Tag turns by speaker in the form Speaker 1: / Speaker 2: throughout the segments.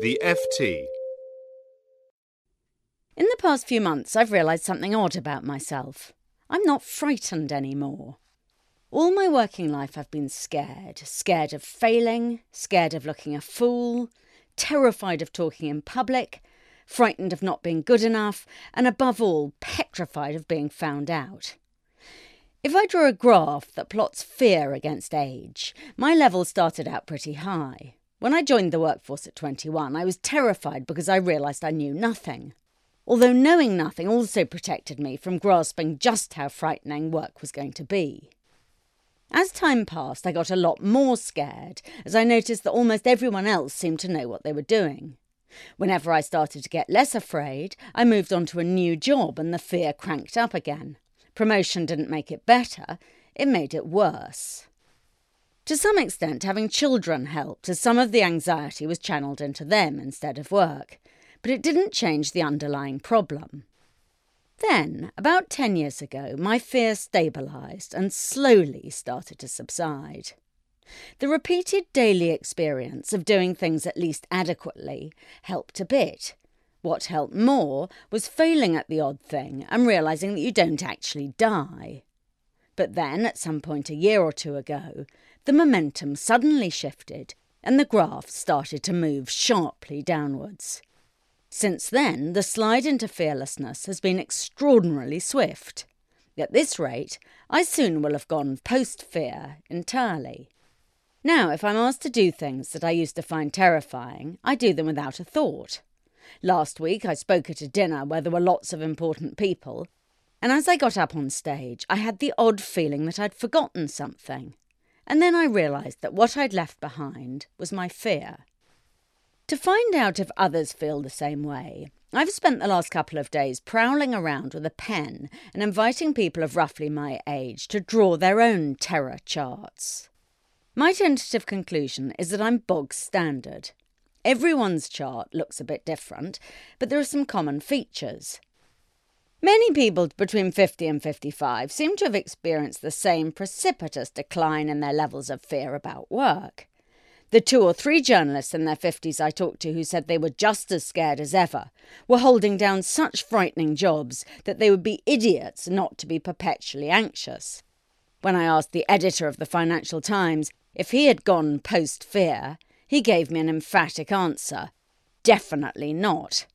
Speaker 1: The FT.
Speaker 2: In the past few months, I've realised something odd about myself. I'm not frightened anymore. All my working life, I've been scared. Scared of failing, scared of looking a fool, terrified of talking in public, frightened of not being good enough, and above all, petrified of being found out. If I draw a graph that plots fear against age, my level started out pretty high. When I joined the workforce at 21, I was terrified because I realised I knew nothing. Although knowing nothing also protected me from grasping just how frightening work was going to be. As time passed, I got a lot more scared as I noticed that almost everyone else seemed to know what they were doing. Whenever I started to get less afraid, I moved on to a new job and the fear cranked up again. Promotion didn't make it better, it made it worse. To some extent, having children helped, as some of the anxiety was channeled into them instead of work, but it didn't change the underlying problem. Then, about 10 years ago, my fear stabilised and slowly started to subside. The repeated daily experience of doing things at least adequately helped a bit. What helped more was failing at the odd thing and realising that you don't actually die. But then, at some point a year or two ago, the momentum suddenly shifted and the graph started to move sharply downwards. Since then, the slide into fearlessness has been extraordinarily swift. At this rate, I soon will have gone post fear entirely. Now, if I'm asked to do things that I used to find terrifying, I do them without a thought. Last week, I spoke at a dinner where there were lots of important people, and as I got up on stage, I had the odd feeling that I'd forgotten something. And then I realised that what I'd left behind was my fear. To find out if others feel the same way, I've spent the last couple of days prowling around with a pen and inviting people of roughly my age to draw their own terror charts. My tentative conclusion is that I'm bog standard. Everyone's chart looks a bit different, but there are some common features. Many people between 50 and 55 seem to have experienced the same precipitous decline in their levels of fear about work. The two or three journalists in their 50s I talked to who said they were just as scared as ever were holding down such frightening jobs that they would be idiots not to be perpetually anxious. When I asked the editor of the Financial Times if he had gone post fear, he gave me an emphatic answer definitely not.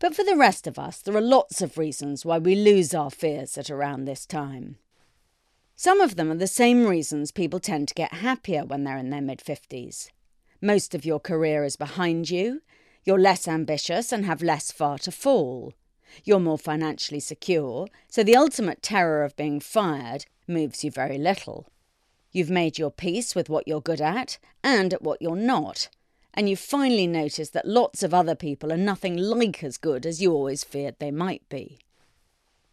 Speaker 2: But for the rest of us, there are lots of reasons why we lose our fears at around this time. Some of them are the same reasons people tend to get happier when they're in their mid 50s. Most of your career is behind you, you're less ambitious and have less far to fall. You're more financially secure, so the ultimate terror of being fired moves you very little. You've made your peace with what you're good at and at what you're not, and you've finally notice that lots of other people are nothing like as good as you always feared they might be.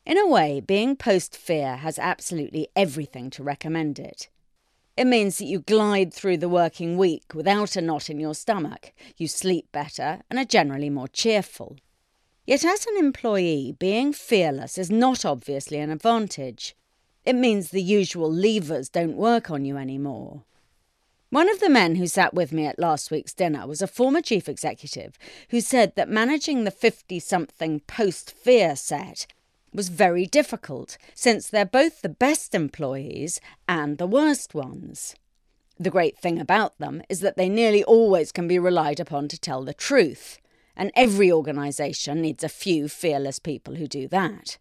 Speaker 2: In a way, being post fear has absolutely everything to recommend it. It means that you glide through the working week without a knot in your stomach, you sleep better, and are generally more cheerful. Yet, as an employee, being fearless is not obviously an advantage. It means the usual levers don't work on you anymore. One of the men who sat with me at last week's dinner was a former chief executive who said that managing the 50 something post fear set was very difficult, since they're both the best employees and the worst ones. The great thing about them is that they nearly always can be relied upon to tell the truth, and every organisation needs a few fearless people who do that.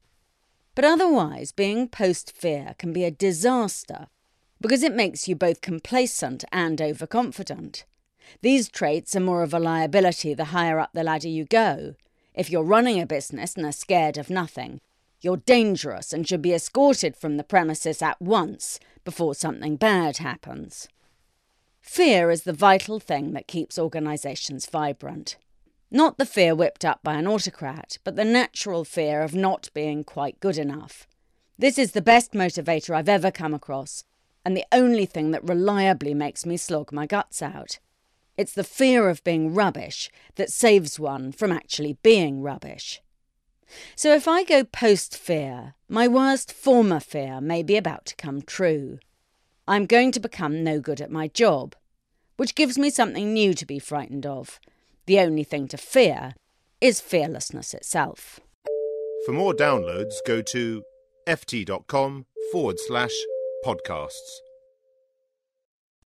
Speaker 2: But otherwise, being post fear can be a disaster because it makes you both complacent and overconfident. These traits are more of a liability the higher up the ladder you go. If you're running a business and are scared of nothing, you're dangerous and should be escorted from the premises at once before something bad happens. Fear is the vital thing that keeps organisations vibrant. Not the fear whipped up by an autocrat, but the natural fear of not being quite good enough. This is the best motivator I've ever come across, and the only thing that reliably makes me slog my guts out. It's the fear of being rubbish that saves one from actually being rubbish. So if I go post fear, my worst former fear may be about to come true. I'm going to become no good at my job, which gives me something new to be frightened of The only thing to fear is fearlessness itself.
Speaker 1: For more downloads, go to ft.com forward slash podcasts.